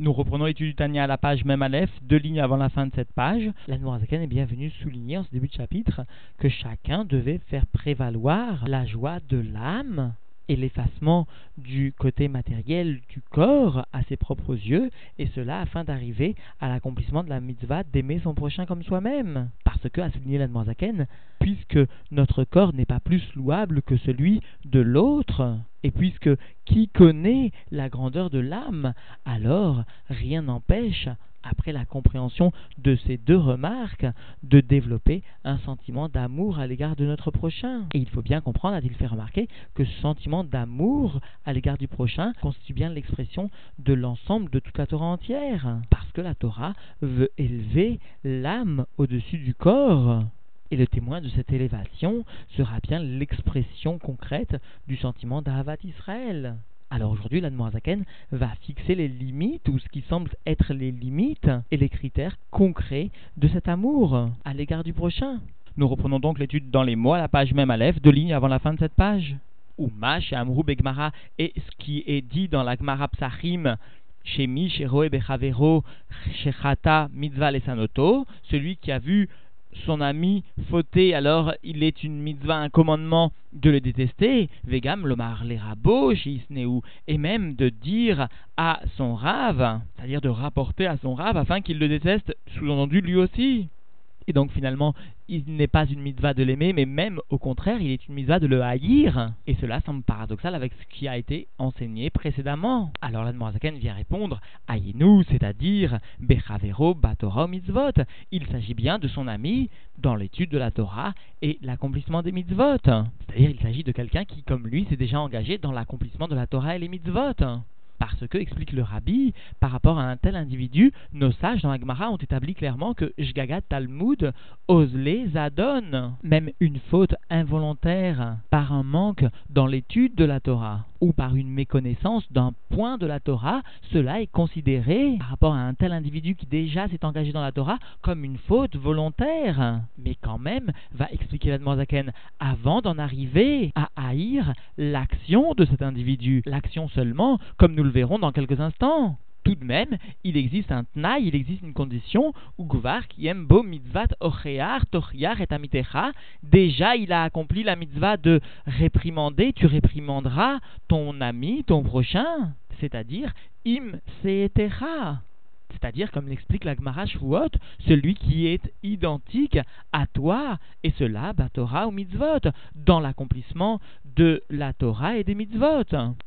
Nous reprenons l'étude du Tania à la page même Aleph, deux lignes avant la fin de cette page. La Noirzaken est bien venue souligner en ce début de chapitre que chacun devait faire prévaloir la joie de l'âme et l'effacement du côté matériel du corps à ses propres yeux, et cela afin d'arriver à l'accomplissement de la mitzvah d'aimer son prochain comme soi-même. Parce que, a souligné l'Admoisaken, puisque notre corps n'est pas plus louable que celui de l'autre, et puisque qui connaît la grandeur de l'âme, alors rien n'empêche après la compréhension de ces deux remarques, de développer un sentiment d'amour à l'égard de notre prochain. Et il faut bien comprendre, a-t-il fait remarquer, que ce sentiment d'amour à l'égard du prochain constitue bien l'expression de l'ensemble de toute la Torah entière. Parce que la Torah veut élever l'âme au-dessus du corps. Et le témoin de cette élévation sera bien l'expression concrète du sentiment d'Ahavat Israël. Alors aujourd'hui, l'Admorazaken va fixer les limites, ou ce qui semble être les limites et les critères concrets de cet amour à l'égard du prochain. Nous reprenons donc l'étude dans les mots la page même à l'Ef, deux lignes avant la fin de cette page. Uma, chez Amrou Begmara, et ce qui est dit dans la Gemara Psachim, chez Mi, chez Roe Bechavero, chez Chata, Mitzvah Lesanoto, celui qui a vu son ami fauté, alors il est une mitzvah, un commandement de le détester, vegam lomar les rabots, et même de dire à son rave, c'est-à-dire de rapporter à son rave afin qu'il le déteste, sous-entendu lui aussi. Donc finalement, il n'est pas une mitzvah de l'aimer, mais même au contraire, il est une mitzvah de le haïr. Et cela semble paradoxal avec ce qui a été enseigné précédemment. Alors l'Admorazaken vient répondre Aïnou, c'est-à-dire Bechavero Batora Mitzvot. Il s'agit bien de son ami dans l'étude de la Torah et l'accomplissement des mitzvot. C'est-à-dire il s'agit de quelqu'un qui, comme lui, s'est déjà engagé dans l'accomplissement de la Torah et les mitzvot. Parce que, explique le rabbi, par rapport à un tel individu, nos sages dans la Gemara ont établi clairement que Shgagat Talmud osle zadon, même une faute involontaire par un manque dans l'étude de la Torah ou par une méconnaissance d'un point de la Torah, cela est considéré, par rapport à un tel individu qui déjà s'est engagé dans la Torah, comme une faute volontaire. Mais quand même, va expliquer l'Admorazaken, avant d'en arriver à haïr l'action de cet individu, l'action seulement, comme nous le verrons dans quelques instants tout de même, il existe un tnaï, il existe une condition où Gvar qui beau mitzvat et amitecha, déjà il a accompli la mitzvah de réprimander, tu réprimanderas ton ami, ton prochain, c'est-à-dire im seetecha c'est-à-dire, comme l'explique la Gemara celui qui est identique à toi, et cela, bah, Torah ou mitzvot, dans l'accomplissement de la Torah et des mitzvot.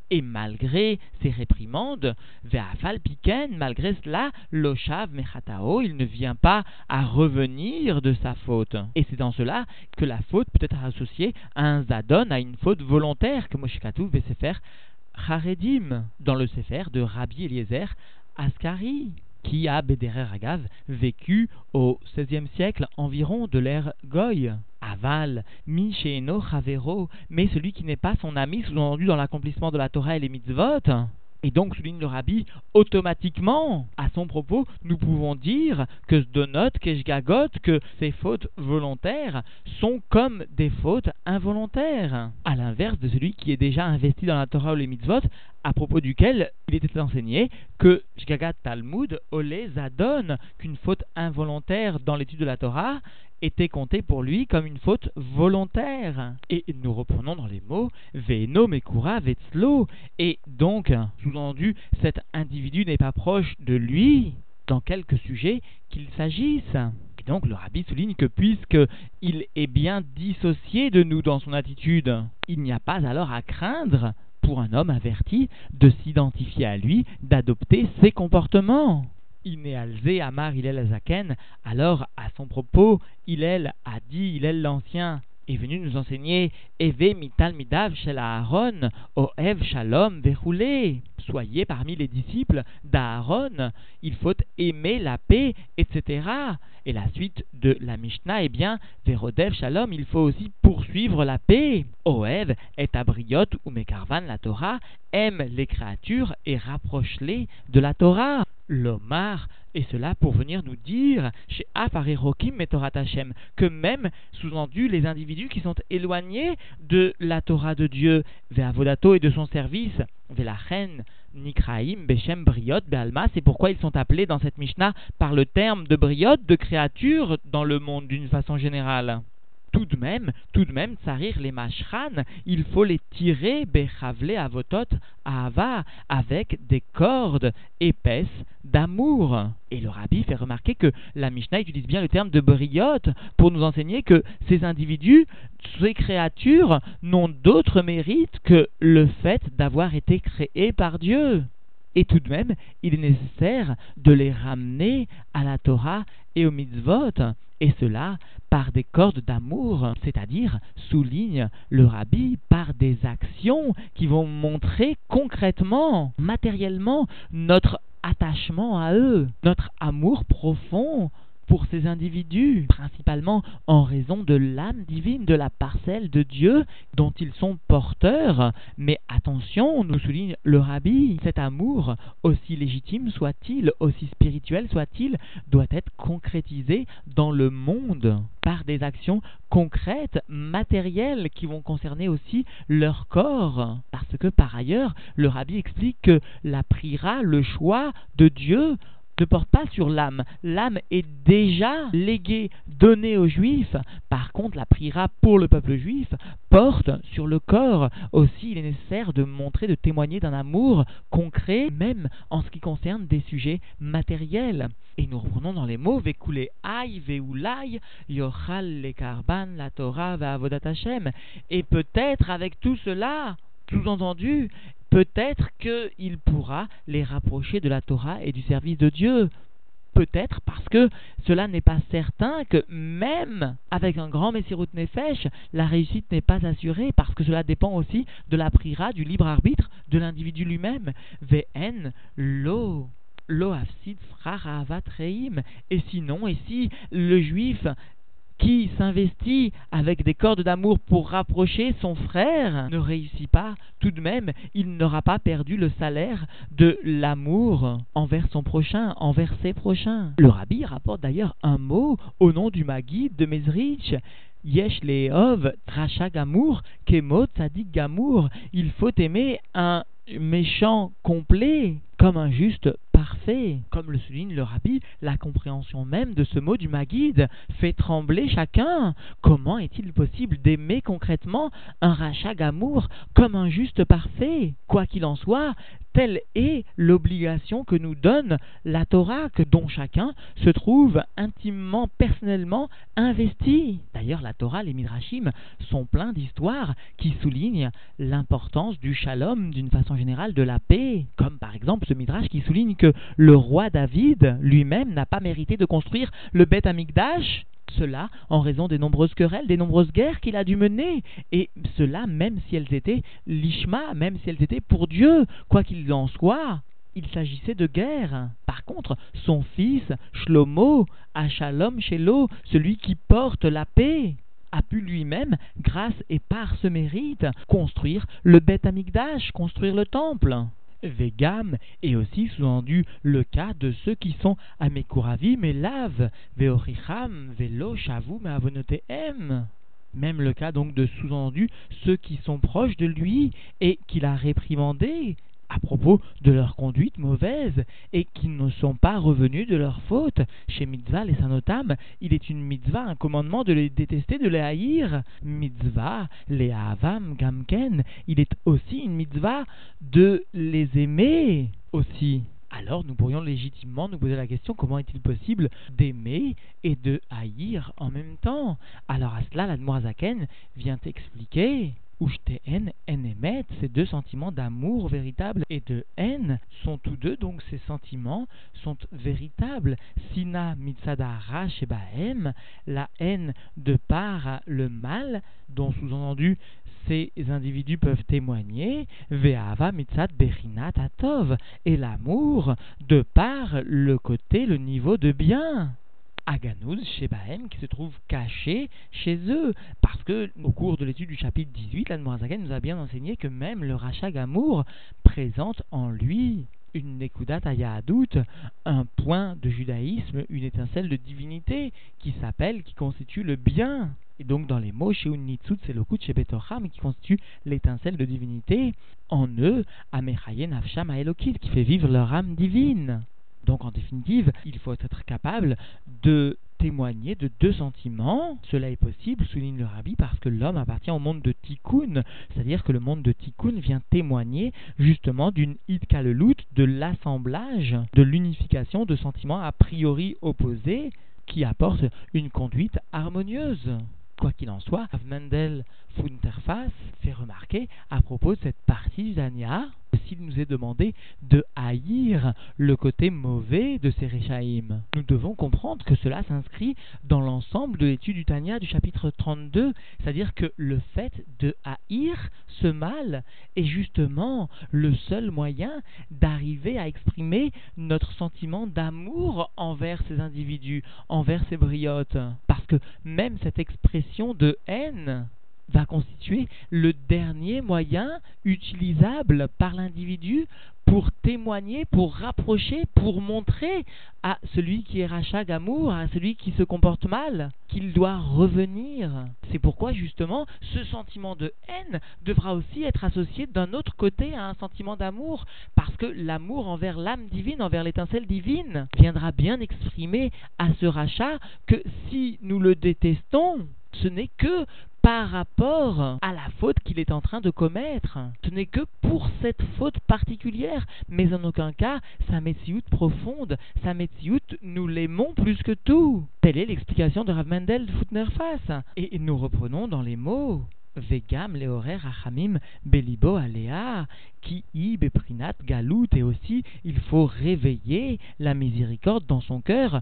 Et malgré ces réprimandes, Ve'afal Piken, malgré cela, Loshav Mechatao, il ne vient pas à revenir de sa faute. Et c'est dans cela que la faute peut être associée à un zadon, à une faute volontaire, que Moshikatu veut se faire Haredim, dans le Sefer de Rabbi Eliezer Askari qui a Bederer Agav vécu au XVIe siècle environ de l'ère Goy. Aval, mi Sheeno Chavero, mais celui qui n'est pas son ami, sous-entendu dans l'accomplissement de la Torah et les mitzvot. Et donc, souligne le rabbi, automatiquement, à son propos, nous pouvons dire que ce donot, que que ces fautes volontaires sont comme des fautes involontaires. À l'inverse de celui qui est déjà investi dans la Torah ou les mitzvot, à propos duquel il était enseigné que Shgagat Talmud olé zadon, qu'une faute involontaire dans l'étude de la Torah était comptée pour lui comme une faute volontaire. Et nous reprenons dans les mots Veno Mekura Vetzlo. Et donc, sous-entendu, cet individu n'est pas proche de lui dans quelque sujet qu'il s'agisse. Et donc le rabbi souligne que puisqu'il est bien dissocié de nous dans son attitude, il n'y a pas alors à craindre pour un homme averti de s'identifier à lui, d'adopter ses comportements. Inéalzé Amar Ilel Zaken, alors à son propos, Ilel a dit, Ilel l'ancien, est venu nous enseigner Eve mital midav shel Aaron, Ev shalom verroulé. Soyez parmi les disciples d'Aaron, il faut aimer la paix, etc. Et la suite de la Mishnah, eh bien, Verodev shalom, il faut aussi poursuivre la paix. Oev et abriot ou mekarvan la Torah aime les créatures et rapproche-les de la Torah. L'Omar Et cela pour venir nous dire, chez Afarerokim et Torah Hashem, que même, sous-entendu, les individus qui sont éloignés de la Torah de Dieu, Ve'avodato et de son service, Ve'lachen, Nikraim, Beshem, Briot, Be'alma, c'est pourquoi ils sont appelés dans cette Mishnah par le terme de Briot, de créature dans le monde d'une façon générale tout de même, tout de même, sarir les mashran, il faut les tirer, bechavle avotot, ava, avec des cordes épaisses d'amour. Et le rabbi fait remarquer que la Mishnah utilise bien le terme de briotte pour nous enseigner que ces individus, ces créatures, n'ont d'autre mérite que le fait d'avoir été créés par Dieu. Et tout de même, il est nécessaire de les ramener à la Torah et au mitzvot, et cela par des cordes d'amour, c'est-à-dire, souligne le rabbi, par des actions qui vont montrer concrètement, matériellement, notre attachement à eux, notre amour profond pour ces individus, principalement en raison de l'âme divine, de la parcelle de Dieu dont ils sont porteurs. Mais attention, nous souligne le rabbi, cet amour, aussi légitime soit-il, aussi spirituel soit-il, doit être concrétisé dans le monde par des actions concrètes, matérielles, qui vont concerner aussi leur corps. Parce que par ailleurs, le rabbi explique que la priera, le choix de Dieu, ne porte pas sur l'âme. L'âme est déjà léguée, donnée aux juifs. Par contre, la priera pour le peuple juif porte sur le corps. Aussi, il est nécessaire de montrer, de témoigner d'un amour concret, même en ce qui concerne des sujets matériels. Et nous reprenons dans les mots Vekule ay veulai yochal le karban la Torah va avodat Hashem. Et peut-être avec tout cela, sous-entendu, peut-être qu'il pourra les rapprocher de la Torah et du service de Dieu. Peut-être parce que cela n'est pas certain que même avec un grand Messirut Nefesh, la réussite n'est pas assurée parce que cela dépend aussi de la prira, du libre arbitre de l'individu lui-même. VN, lo. Lo afsid Et sinon, et si le juif qui s'investit avec des cordes d'amour pour rapprocher son frère ne réussit pas, tout de même, il n'aura pas perdu le salaire de l'amour envers son prochain, envers ses prochains. Le rabbi rapporte d'ailleurs un mot au nom du Maguide de Mezrich. Yesh Leov, Tracha Gamour, Kemot Tzadik Gamour. Il faut aimer un méchant complet comme un juste parfait. Comme le souligne le rabbi, la compréhension même de ce mot du Maguide fait trembler chacun. Comment est-il possible d'aimer concrètement un rachat d'amour comme un juste parfait? Quoi qu'il en soit, telle est l'obligation que nous donne la Torah, que dont chacun se trouve intimement, personnellement investi. D'ailleurs, la Torah, les Midrashim sont pleins d'histoires qui soulignent l'importance du shalom d'une façon générale, de la paix, comme par exemple Midrash qui souligne que le roi David lui-même n'a pas mérité de construire le Beth Amikdash cela en raison des nombreuses querelles, des nombreuses guerres qu'il a dû mener, et cela même si elles étaient l'ishma, même si elles étaient pour Dieu, quoi qu'il en soit. Il s'agissait de guerre. Par contre, son fils, Shlomo, Shalom Shelo, celui qui porte la paix, a pu lui-même, grâce et par ce mérite, construire le Beth Amikdash, construire le temple. Vegam et aussi sous-entendu le cas de ceux qui sont Amekuravim et Lav, Veoricham, Velo, Shavu, M. Même le cas donc de sous-entendu ceux qui sont proches de lui et qu'il a réprimandé à propos de leur conduite mauvaise et qui ne sont pas revenus de leur faute. Chez Mitzvah, les Sanotam, il est une mitzvah, un commandement de les détester, de les haïr. Mitzvah, les Avam, Gamken, il est aussi une mitzvah de les aimer aussi. Alors nous pourrions légitimement nous poser la question comment est-il possible d'aimer et de haïr en même temps? Alors à cela, la vient expliquer Ushteen emet, ces deux sentiments d'amour véritable et de haine sont tous deux, donc ces sentiments sont véritables. Sina mitzadara shebahem, la haine de par le mal, dont sous-entendu ces individus peuvent témoigner, ve'ava mitzad bechinat atov, et l'amour de par le côté, le niveau de bien. Aganouz Shebahem qui se trouve caché chez eux. Parce que, au cours de l'étude du chapitre 18, l'Anmoazaken nous a bien enseigné que même le rachat Gamour présente en lui une Nekudat Ayahadut, un point de judaïsme, une étincelle de divinité qui s'appelle, qui constitue le bien. Et donc dans les mots, chez Unitsut, c'est le Betocham qui constitue l'étincelle de divinité en eux, Amechayen Avsham Aelokit, qui fait vivre leur âme divine. Donc en définitive, il faut être capable de témoigner de deux sentiments. Cela est possible, souligne le rabbi, parce que l'homme appartient au monde de Tikkun, c'est-à-dire que le monde de Tikkun vient témoigner justement d'une itkalelut, de l'assemblage, de l'unification de sentiments a priori opposés qui apportent une conduite harmonieuse. Quoi qu'il en soit, Mendel Funterface fait remarquer à propos de cette partie Dania s'il nous est demandé de haïr le côté mauvais de ces Réchaïm. Nous devons comprendre que cela s'inscrit dans l'ensemble de l'étude du Tania du chapitre 32, c'est-à-dire que le fait de haïr ce mal est justement le seul moyen d'arriver à exprimer notre sentiment d'amour envers ces individus, envers ces briottes. Parce que même cette expression de haine va constituer le dernier moyen utilisable par l'individu pour témoigner, pour rapprocher, pour montrer à celui qui est rachat d'amour, à celui qui se comporte mal, qu'il doit revenir. C'est pourquoi justement ce sentiment de haine devra aussi être associé d'un autre côté à un sentiment d'amour, parce que l'amour envers l'âme divine, envers l'étincelle divine, viendra bien exprimer à ce rachat que si nous le détestons, ce n'est que par rapport à la faute qu'il est en train de commettre. Ce n'est que pour cette faute particulière, mais en aucun cas sa métiout profonde, sa métiout, nous l'aimons plus que tout. Telle est l'explication de Rav Mendel Foutnerface. Et nous reprenons dans les mots. Vegam leorer achamim belibo alea, qui i beprinat galut, et aussi il faut réveiller la miséricorde dans son cœur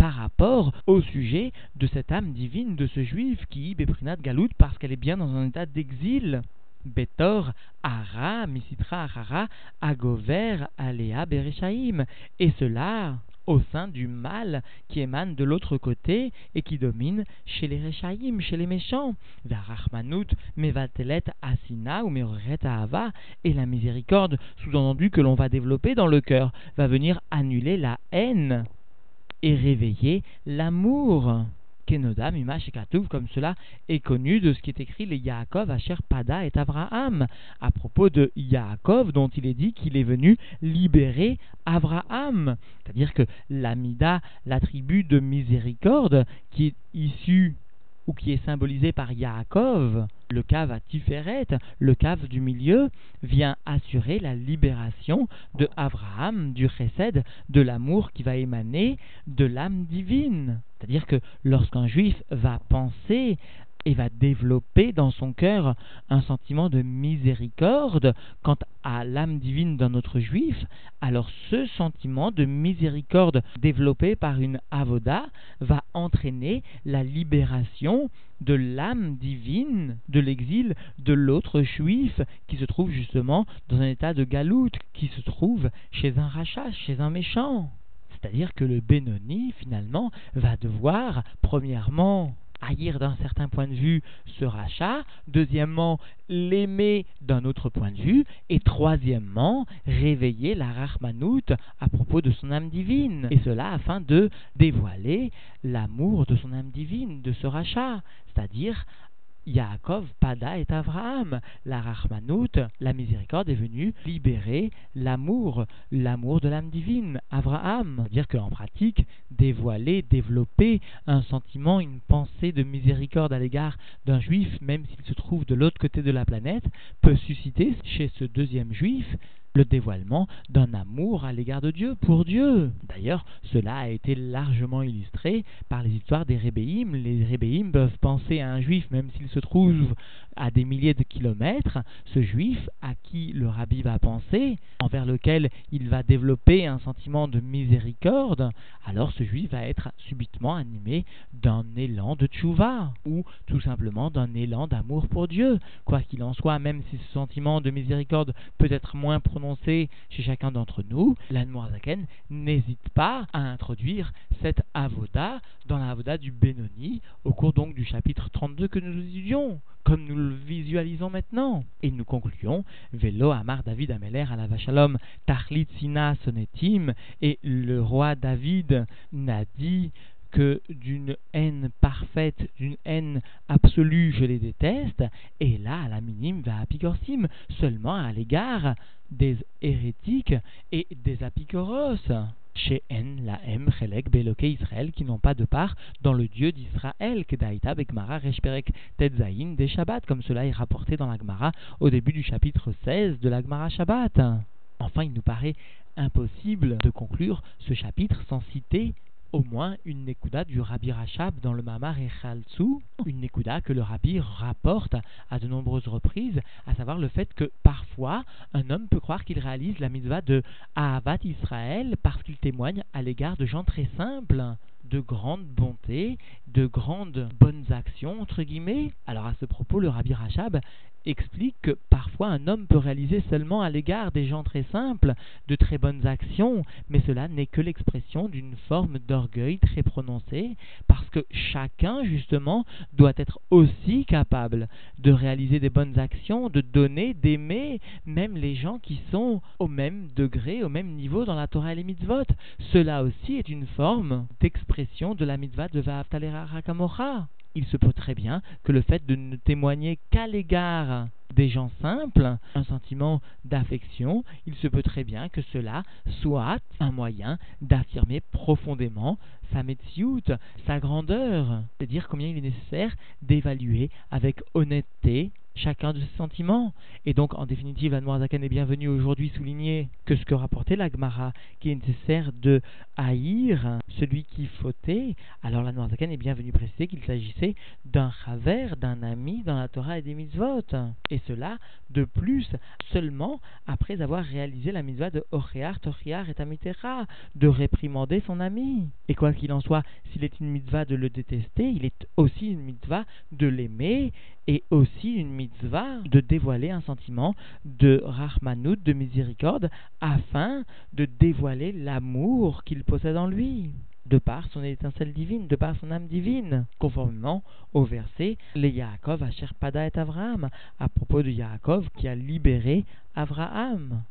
par rapport au sujet de cette âme divine de ce juif qui, Beprinat Galout, parce qu'elle est bien dans un état d'exil. Betor, Ara, Misitra, Arara, Agover, Alea, Berechaim. Et cela au sein du mal qui émane de l'autre côté et qui domine chez les Rechaim, chez les méchants. Varachmanut, Mevatelet, Asina ou. Et la miséricorde, sous-entendu que l'on va développer dans le cœur, va venir annuler la haine et réveiller l'amour. Kenoda, Mima, Shekatouv, comme cela est connu de ce qui est écrit les Yaakov, Asher, Pada et Abraham, à propos de Yaakov, dont il est dit qu'il est venu libérer Abraham. C'est-à-dire que l'Amida, l'attribut de miséricorde, qui est issu qui est symbolisé par Yaakov, le cave à Tiferet, le cave du milieu, vient assurer la libération de Abraham, du chesed, de l'amour qui va émaner de l'âme divine. C'est-à-dire que lorsqu'un juif va penser et va développer dans son cœur un sentiment de miséricorde quant à l'âme divine d'un autre juif, alors ce sentiment de miséricorde développé par une avoda va entraîner la libération de l'âme divine de l'exil de l'autre juif qui se trouve justement dans un état de galoute, qui se trouve chez un rachat, chez un méchant. C'est-à-dire que le Benoni, finalement, va devoir, premièrement, haïr d'un certain point de vue ce rachat, deuxièmement, l'aimer d'un autre point de vue, et troisièmement, réveiller la Rahmanout à propos de son âme divine, et cela afin de dévoiler l'amour de son âme divine, de ce rachat, c'est-à-dire Yaakov, Pada et Abraham. La Rahmanout, la miséricorde est venue libérer l'amour, l'amour de l'âme divine, Abraham. C'est-à-dire qu'en pratique, dévoiler, développer un sentiment, une pensée de miséricorde à l'égard d'un juif, même s'il se trouve de l'autre côté de la planète, peut susciter chez ce deuxième juif le dévoilement d'un amour à l'égard de Dieu, pour Dieu. D'ailleurs, cela a été largement illustré par les histoires des rébéim. Les rébéim peuvent penser à un juif, même s'il se trouve à des milliers de kilomètres, ce juif à qui le rabbi va penser, envers lequel il va développer un sentiment de miséricorde, alors ce juif va être subitement animé d'un élan de tchouva, ou tout simplement d'un élan d'amour pour Dieu. Quoi qu'il en soit, même si ce sentiment de miséricorde peut être moins prononcé chez chacun d'entre nous, l'Anmoazaken n'hésite pas à introduire cette avoda dans la avoda du Benoni au cours donc du chapitre 32 que nous étudions, comme nous le visualisons maintenant. Et nous concluons Velo Amar David Ameler à la Vachalom Tachlit Sina Sonetim et le roi David n'a dit que d'une haine parfaite, d'une haine absolue, je les déteste, et là, à la minime, va apigorsim, seulement à l'égard des hérétiques et des apicoros. Chez En, la M, Chelek, Beloke, Israël, qui n'ont pas de part dans le Dieu d'Israël, Kedaïta, Bekmara, Reshperek, Tetzaïn, des Shabbat, comme cela est rapporté dans la Gemara au début du chapitre 16 de la Gemara Shabbat. Enfin, il nous paraît impossible de conclure ce chapitre sans citer au moins une Nekuda du Rabbi Rachab dans le Mamar Echaltsu, une Nekuda que le Rabbi rapporte à de nombreuses reprises, à savoir le fait que parfois un homme peut croire qu'il réalise la mitzvah de Ahavat Israël parce qu'il témoigne à l'égard de gens très simples de grande bonté, de grandes bonnes actions, entre guillemets. Alors à ce propos, le Rabbi Rachab explique que parfois un homme peut réaliser seulement à l'égard des gens très simples de très bonnes actions, mais cela n'est que l'expression d'une forme d'orgueil très prononcée, parce que chacun justement doit être aussi capable de réaliser des bonnes actions, de donner, d'aimer même les gens qui sont au même degré, au même niveau dans la Torah et les mitzvot. Cela aussi est une forme d'expression de la mitzvah de Va'avtalera Rakamocha il se peut très bien que le fait de ne témoigner qu'à l'égard des gens simples, un sentiment d'affection, il se peut très bien que cela soit un moyen d'affirmer profondément sa metsiout, sa grandeur, c'est-à-dire combien il est nécessaire d'évaluer avec honnêteté chacun de ses sentiments. Et donc, en définitive, Zakan est bienvenue aujourd'hui souligner que ce que rapportait l'Agmara, qui est nécessaire de haïr celui qui fautait, alors Zakan est bienvenue préciser qu'il s'agissait d'un chaver, d'un ami dans la Torah et des mitzvot. Et cela, de plus, seulement après avoir réalisé la mitzvah de Ochear, Tochiar et Tamitera, de réprimander son ami. Et quoi qu'il en soit, s'il est une mitzvah de le détester, il est aussi une mitzvah de l'aimer et aussi une mitzvah de dévoiler un sentiment de rahmanout, de miséricorde, afin de dévoiler l'amour qu'il possède en lui de par son étincelle divine, de par son âme divine, conformément au verset Les Yaakov Asher Pada et Avraham, à propos de Yaakov qui a libéré Avraham.